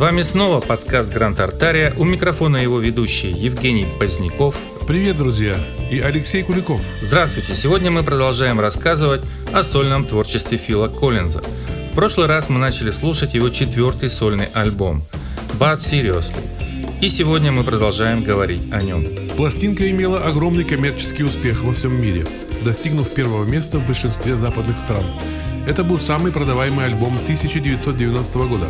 вами снова подкаст «Гранд Артария». У микрофона его ведущий Евгений Поздняков. Привет, друзья! И Алексей Куликов. Здравствуйте! Сегодня мы продолжаем рассказывать о сольном творчестве Фила Коллинза. В прошлый раз мы начали слушать его четвертый сольный альбом «Bad Seriously». И сегодня мы продолжаем говорить о нем. Пластинка имела огромный коммерческий успех во всем мире, достигнув первого места в большинстве западных стран. Это был самый продаваемый альбом 1990 года.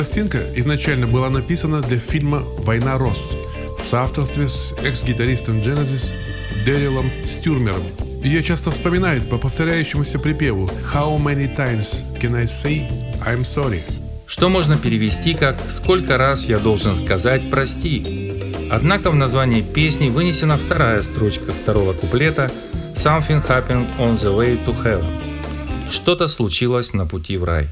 пластинка изначально была написана для фильма «Война Рос» в соавторстве с экс-гитаристом Genesis Дэрилом Стюрмером. Ее часто вспоминают по повторяющемуся припеву «How many times can I say I'm sorry?» что можно перевести как «Сколько раз я должен сказать «прости»?» Однако в названии песни вынесена вторая строчка второго куплета «Something happened on the way to heaven» – «Что-то случилось на пути в рай».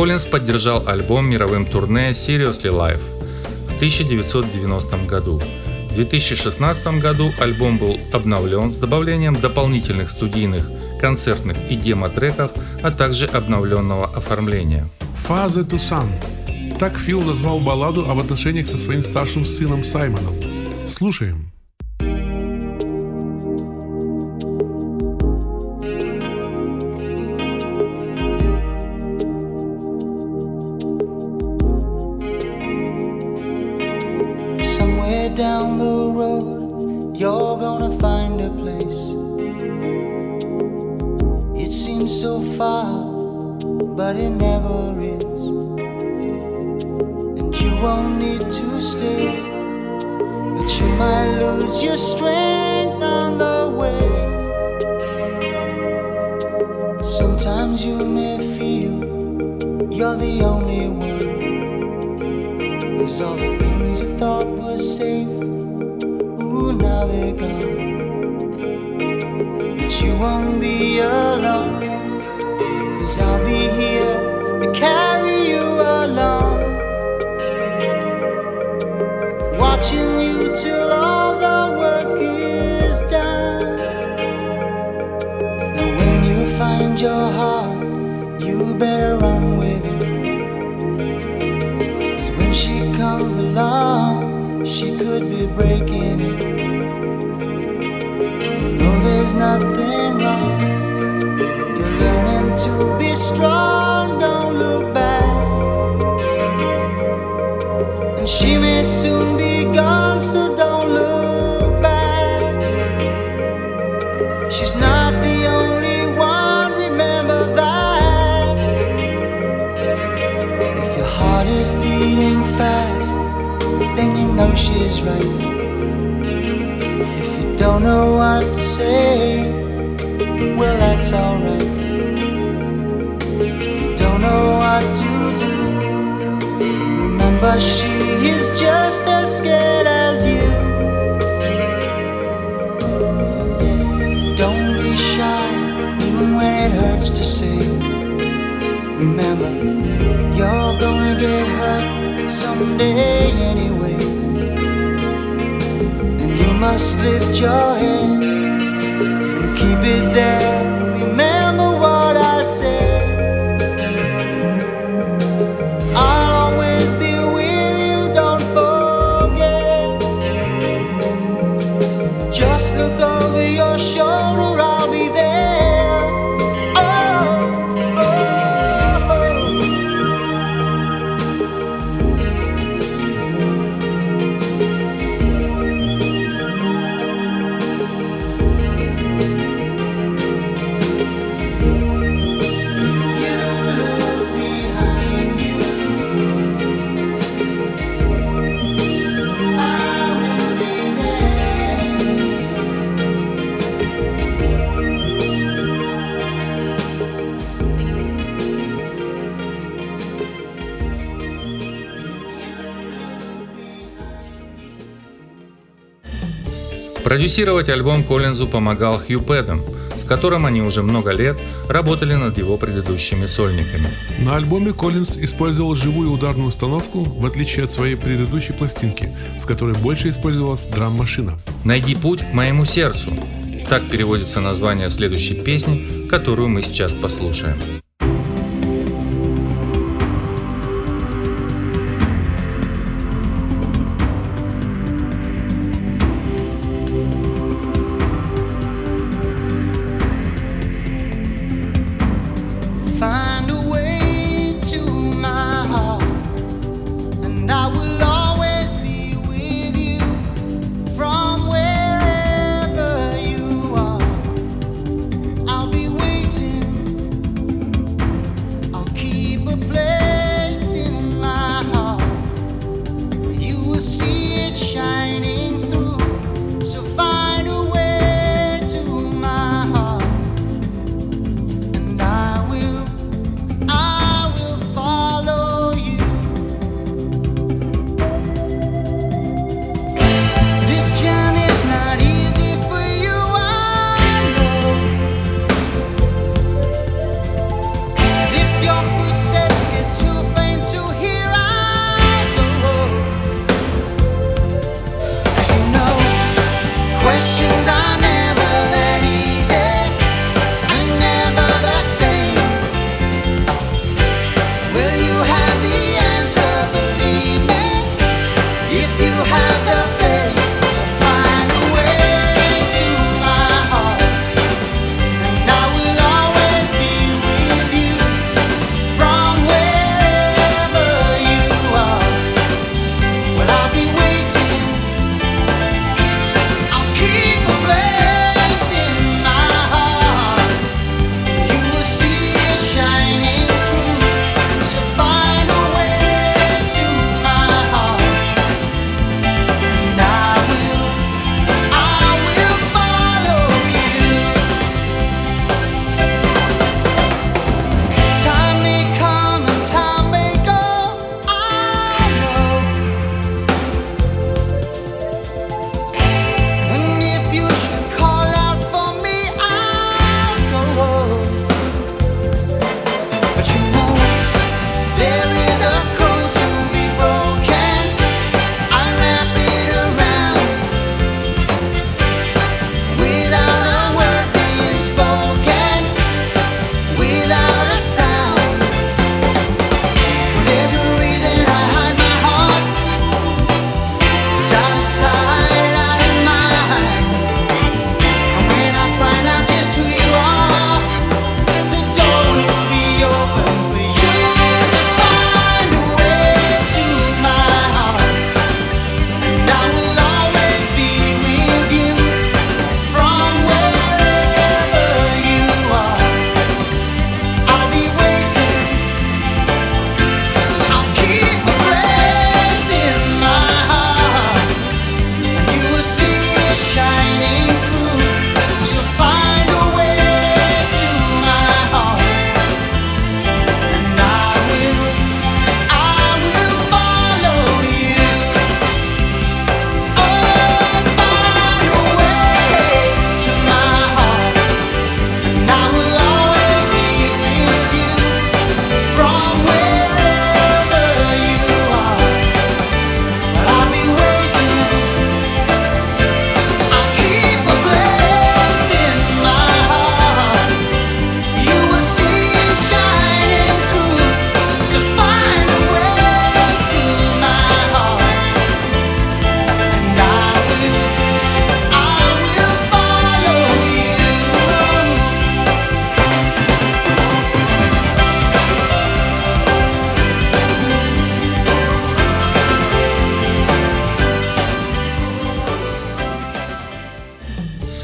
Коллинз поддержал альбом мировым турне Seriously Live в 1990 году. В 2016 году альбом был обновлен с добавлением дополнительных студийных, концертных и демо-треков, а также обновленного оформления. To Son. Так Фил назвал балладу об отношениях со своим старшим сыном Саймоном. Слушаем. You're the only one. All the she's right. If you don't know what to say, well, that's alright. Don't know what to do. Remember, she is just as scared as you. Don't be shy, even when it hurts to say. Remember, you're gonna get hurt someday anyway. Must lift your head and keep it there. Продюсировать альбом Коллинзу помогал Хью Пэддон, с которым они уже много лет работали над его предыдущими сольниками. На альбоме Коллинз использовал живую ударную установку, в отличие от своей предыдущей пластинки, в которой больше использовалась драм-машина. «Найди путь к моему сердцу» – так переводится название следующей песни, которую мы сейчас послушаем.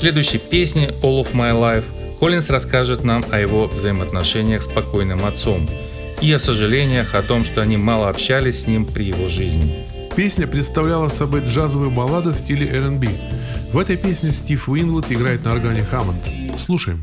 следующей песне All of My Life Коллинз расскажет нам о его взаимоотношениях с покойным отцом и о сожалениях о том, что они мало общались с ним при его жизни. Песня представляла собой джазовую балладу в стиле R&B. В этой песне Стив Уинвуд играет на органе Хаммонд. Слушаем.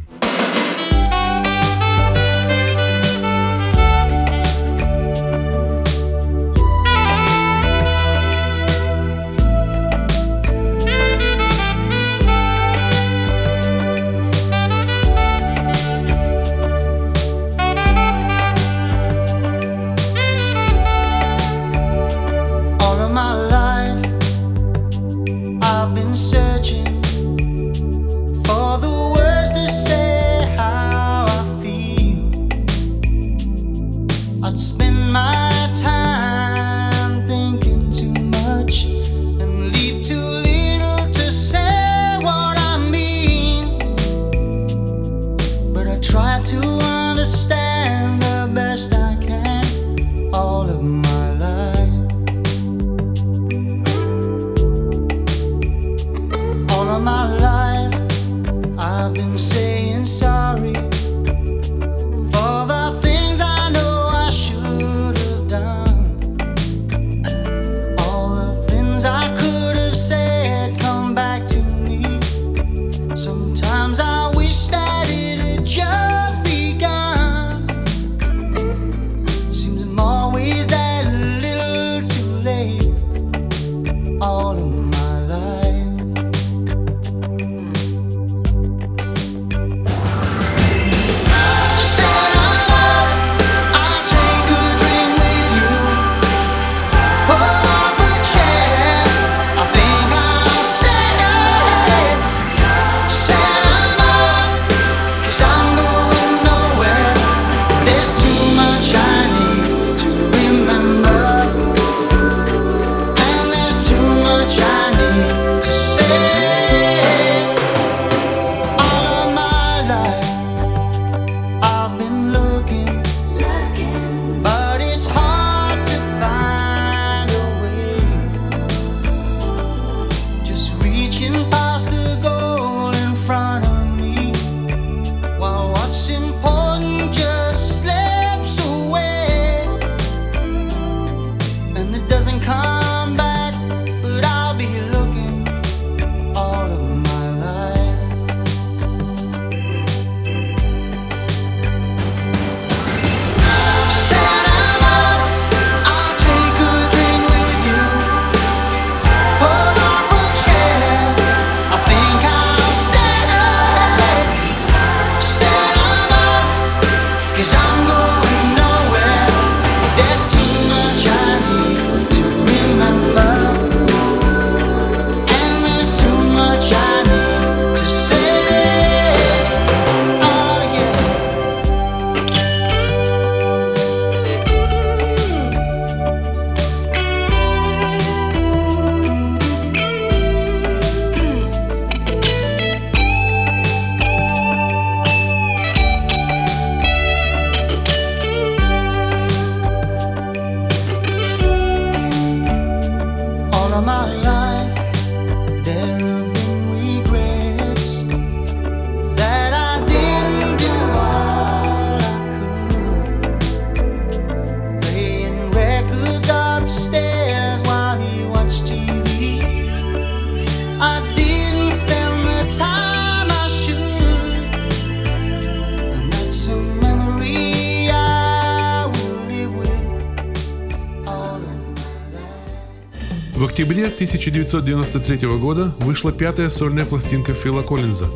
1993 года вышла пятая сольная пластинка Фила Коллинза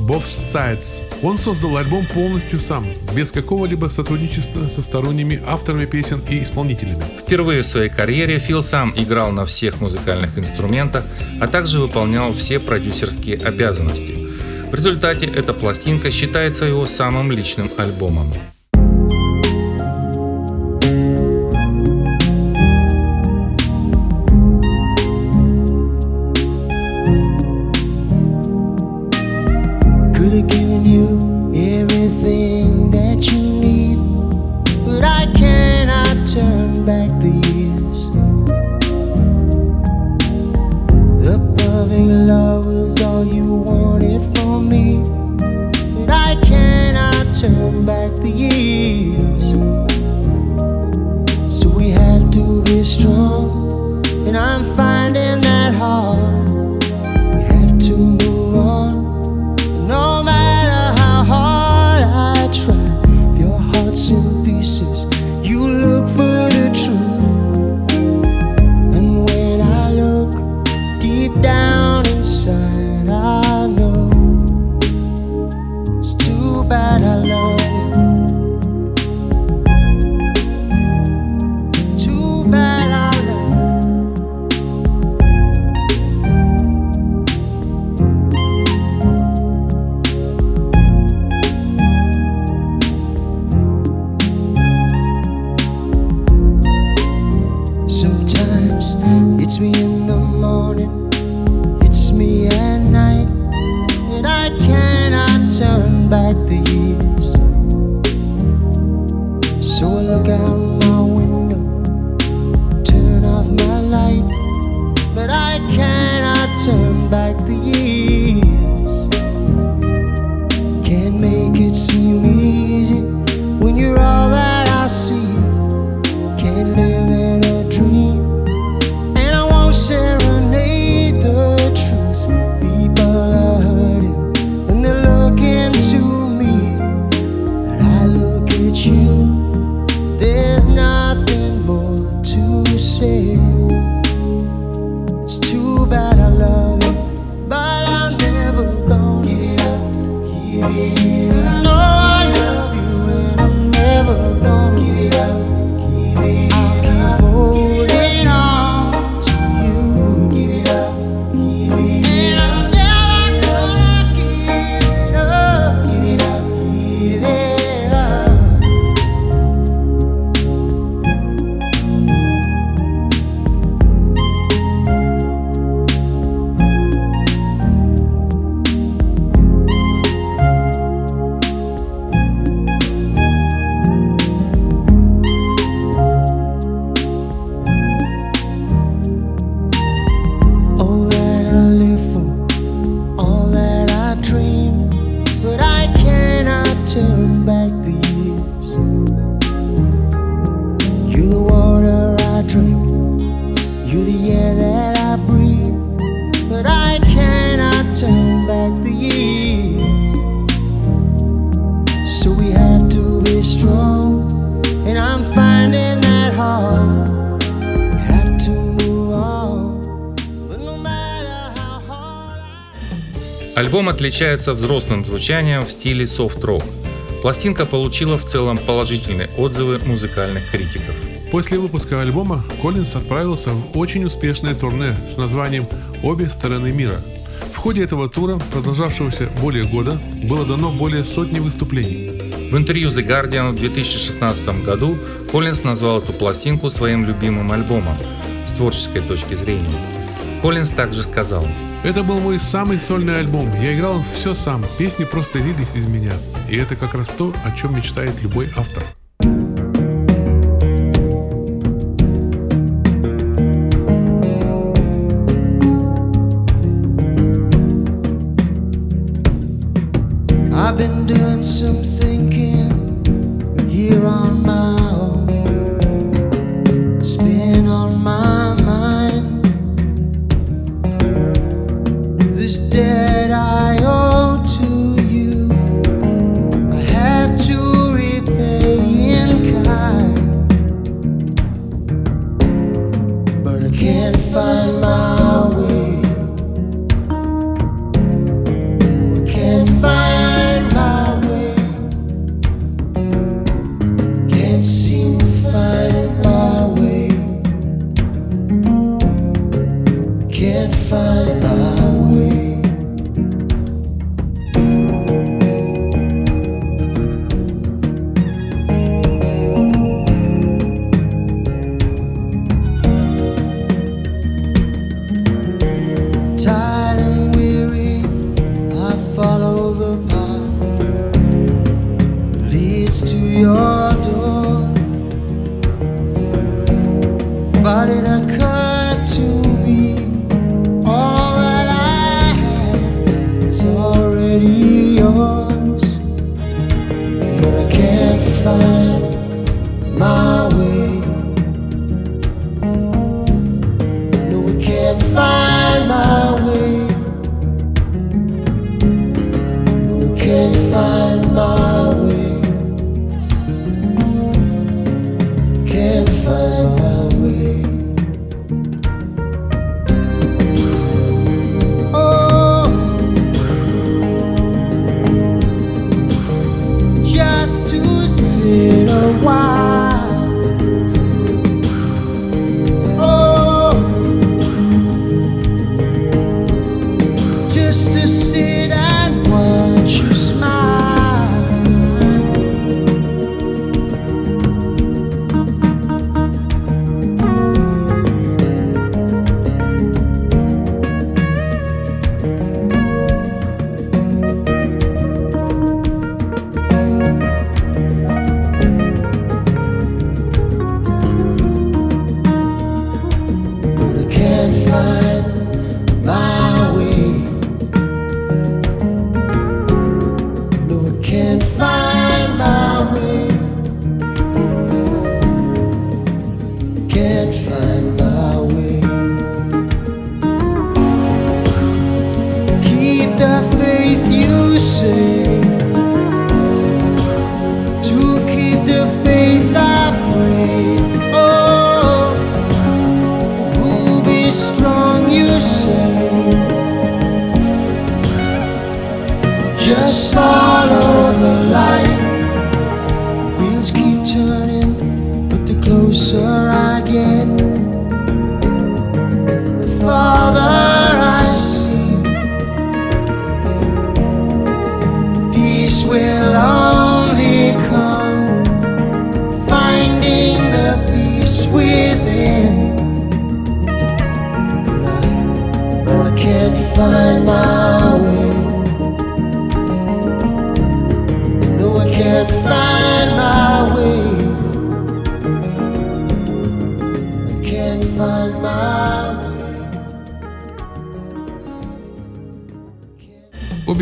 «Both Sides». Он создал альбом полностью сам, без какого-либо сотрудничества со сторонними авторами песен и исполнителями. Впервые в своей карьере Фил сам играл на всех музыкальных инструментах, а также выполнял все продюсерские обязанности. В результате эта пластинка считается его самым личным альбомом. отличается взрослым звучанием в стиле софт-рок. Пластинка получила в целом положительные отзывы музыкальных критиков. После выпуска альбома Коллинс отправился в очень успешное турне с названием «Обе стороны мира». В ходе этого тура, продолжавшегося более года, было дано более сотни выступлений. В интервью The Guardian в 2016 году Коллинс назвал эту пластинку своим любимым альбомом с творческой точки зрения. Коллинз также сказал. Это был мой самый сольный альбом. Я играл все сам. Песни просто лились из меня. И это как раз то, о чем мечтает любой автор. I've been doing something find my way. Can't find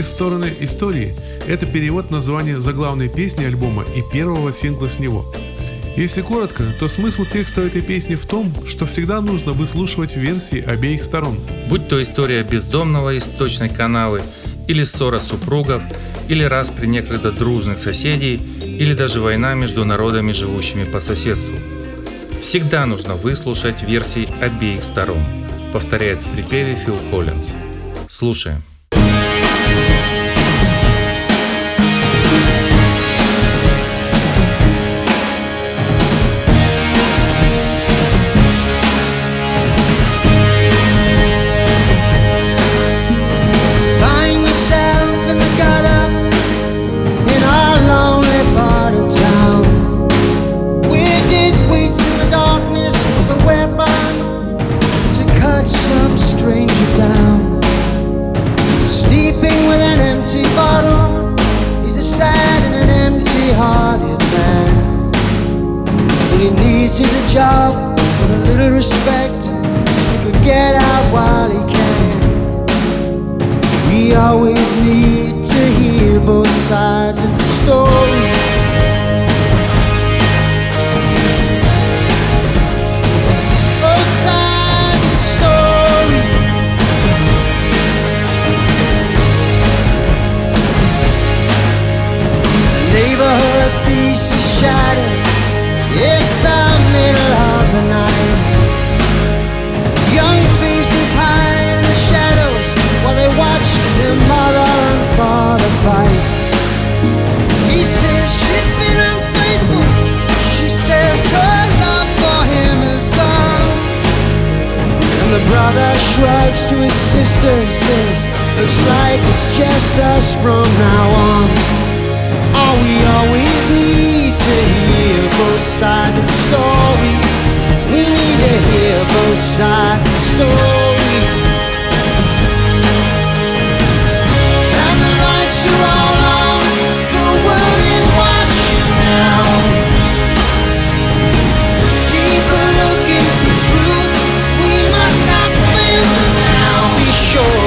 стороны истории – это перевод названия заглавной песни альбома и первого сингла с него. Если коротко, то смысл текста этой песни в том, что всегда нужно выслушивать версии обеих сторон. Будь то история бездомного из точной канавы, или ссора супругов, или распри некогда дружных соседей, или даже война между народами, живущими по соседству. Всегда нужно выслушать версии обеих сторон, повторяет в припеве Фил Коллинз. Слушаем. job with a little respect so he could get out while he can. We always need to hear both sides of the story. Both sides of the story. Neighborhood piece is shattered. It's the middle. Young faces hide in the shadows while they watch their mother and father fight. He says she's been unfaithful. She says her love for him is gone. And the brother shrugs to his sister and says, Looks like it's just us from now on. All we always need to hear both sides of the story. Both sides of the story. And the lights are all on. The world is watching now. People looking for truth. We must not fail now. Be sure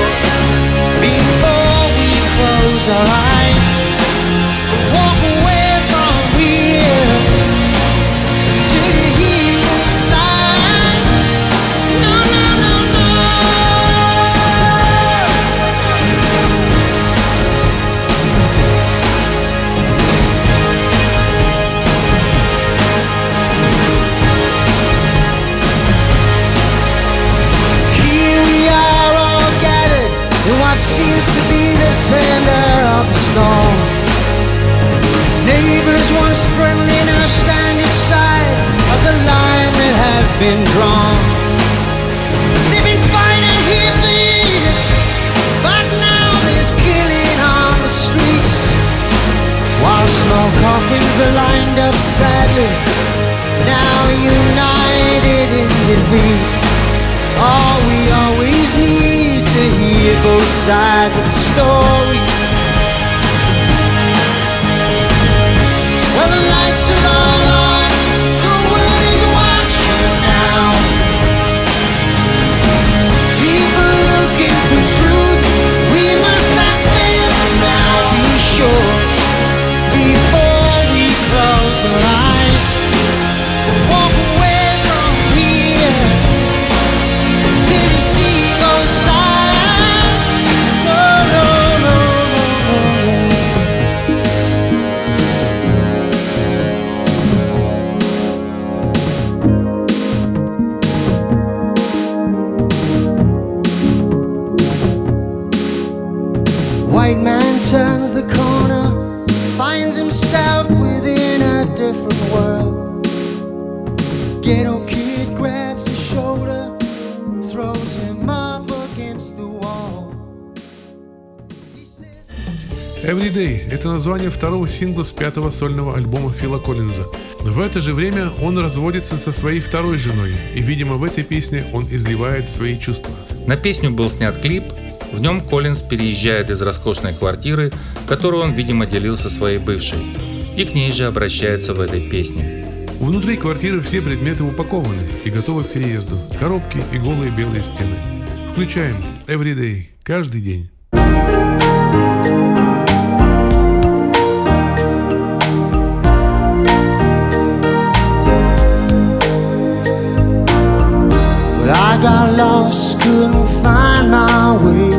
before we close our eyes. Sides White man turns the corner, finds himself within a different world. Ghetto kid grabs his shoulder, throws him up against the wall. Everyday – это название второго сингла с пятого сольного альбома Фила Коллинза. В это же время он разводится со своей второй женой, и, видимо, в этой песне он изливает свои чувства. На песню был снят клип, в нем Коллинз переезжает из роскошной квартиры, которую он, видимо, делил со своей бывшей, и к ней же обращается в этой песне. Внутри квартиры все предметы упакованы и готовы к переезду. Коробки и голые белые стены. Включаем Everyday – каждый день. I got lost, couldn't find my way,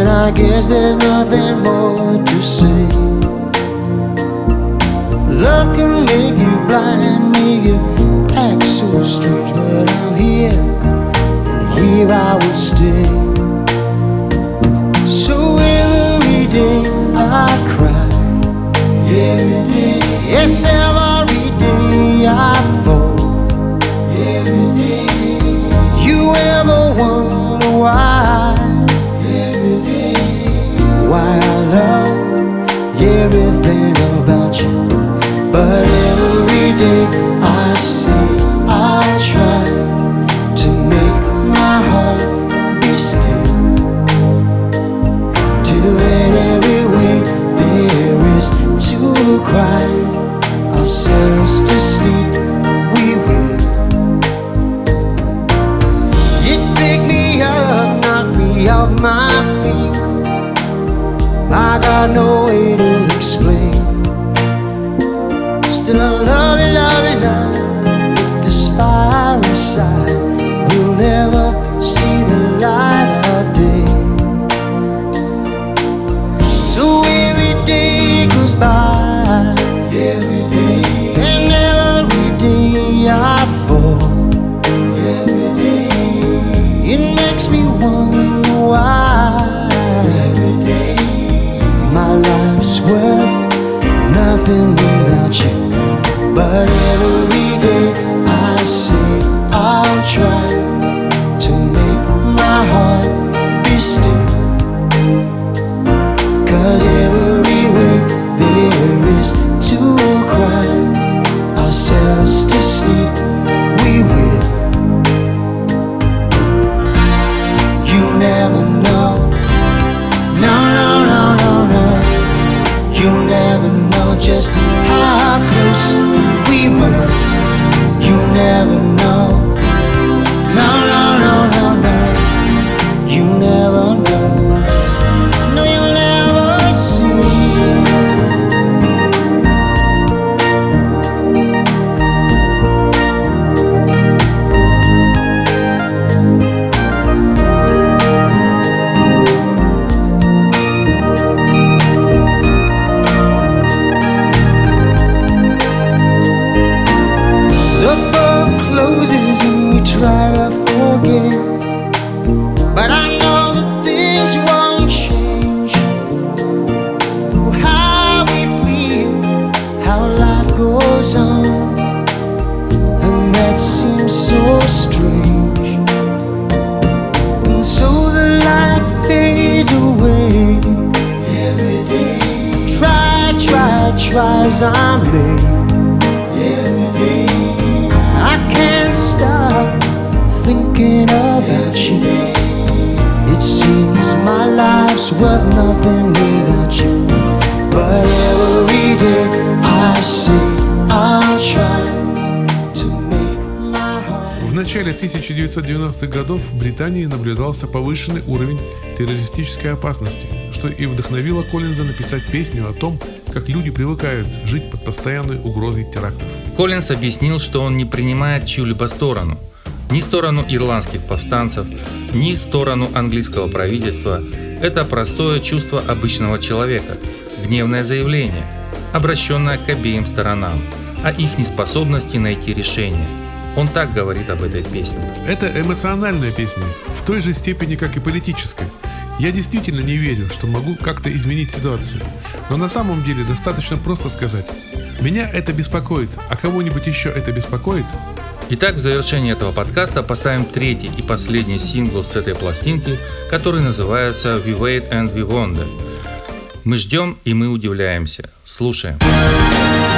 and I guess there's nothing more to say. Love can make you blind, make you act so strange, but I'm here, and here I will stay. So every day I cry, every day, yes, every day I fall. Every day you ever wonder why? Why I love everything about you, but every day I say I try to make my heart be still. Till in every way there is to cry ourselves to sleep. I know it. As I may. Thinking about you. It seems my life's worth nothing without you. But every day I say I'll try. В начале 1990-х годов в Британии наблюдался повышенный уровень террористической опасности, что и вдохновило Коллинза написать песню о том, как люди привыкают жить под постоянной угрозой терактов. Коллинс объяснил, что он не принимает чью-либо сторону. Ни сторону ирландских повстанцев, ни сторону английского правительства. Это простое чувство обычного человека, гневное заявление, обращенное к обеим сторонам, о их неспособности найти решение. Он так говорит об этой песне. Это эмоциональная песня, в той же степени, как и политическая. Я действительно не верю, что могу как-то изменить ситуацию. Но на самом деле достаточно просто сказать «Меня это беспокоит, а кого-нибудь еще это беспокоит?» Итак, в завершении этого подкаста поставим третий и последний сингл с этой пластинки, который называется «We Wait and We Wonder». Мы ждем и мы удивляемся. Слушаем. Are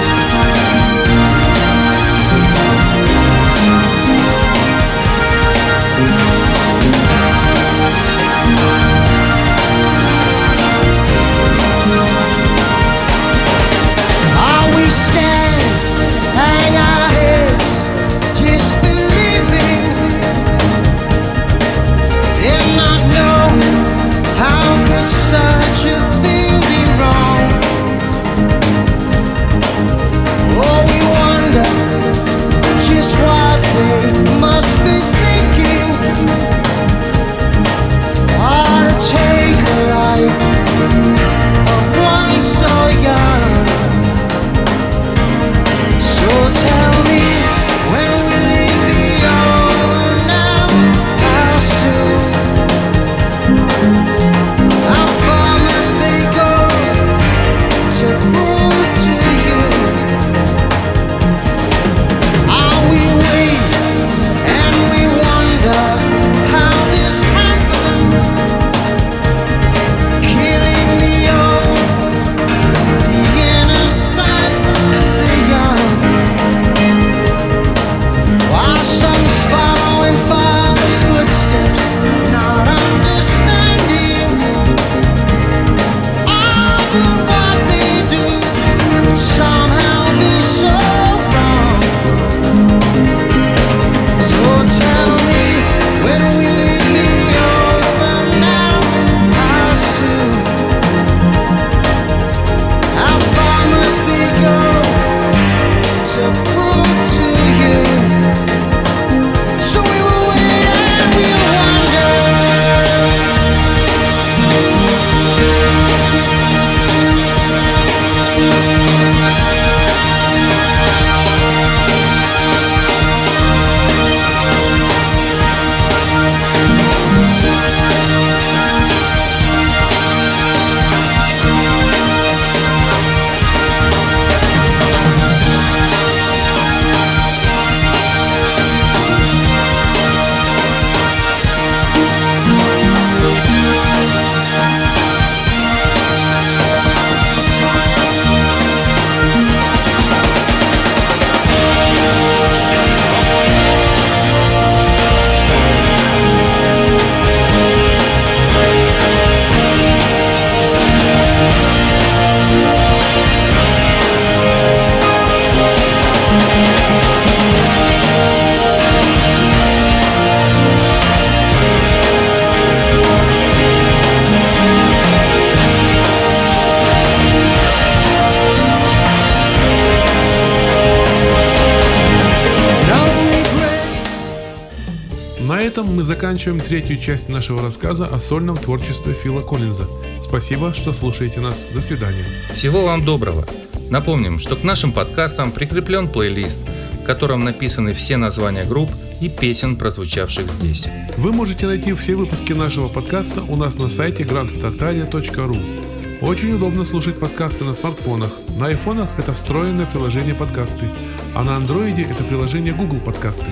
заканчиваем третью часть нашего рассказа о сольном творчестве Фила Коллинза. Спасибо, что слушаете нас. До свидания. Всего вам доброго. Напомним, что к нашим подкастам прикреплен плейлист, в котором написаны все названия групп и песен, прозвучавших здесь. Вы можете найти все выпуски нашего подкаста у нас на сайте grandtartaria.ru. Очень удобно слушать подкасты на смартфонах. На айфонах это встроенное приложение подкасты, а на андроиде это приложение Google подкасты.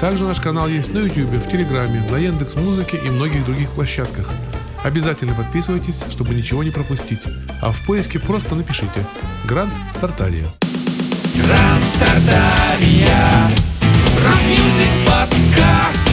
Также наш канал есть на YouTube, в Телеграме, на Яндекс Музыке и многих других площадках. Обязательно подписывайтесь, чтобы ничего не пропустить. А в поиске просто напишите «Гранд Тартария». Гранд Тартария Рок-мюзик подкаст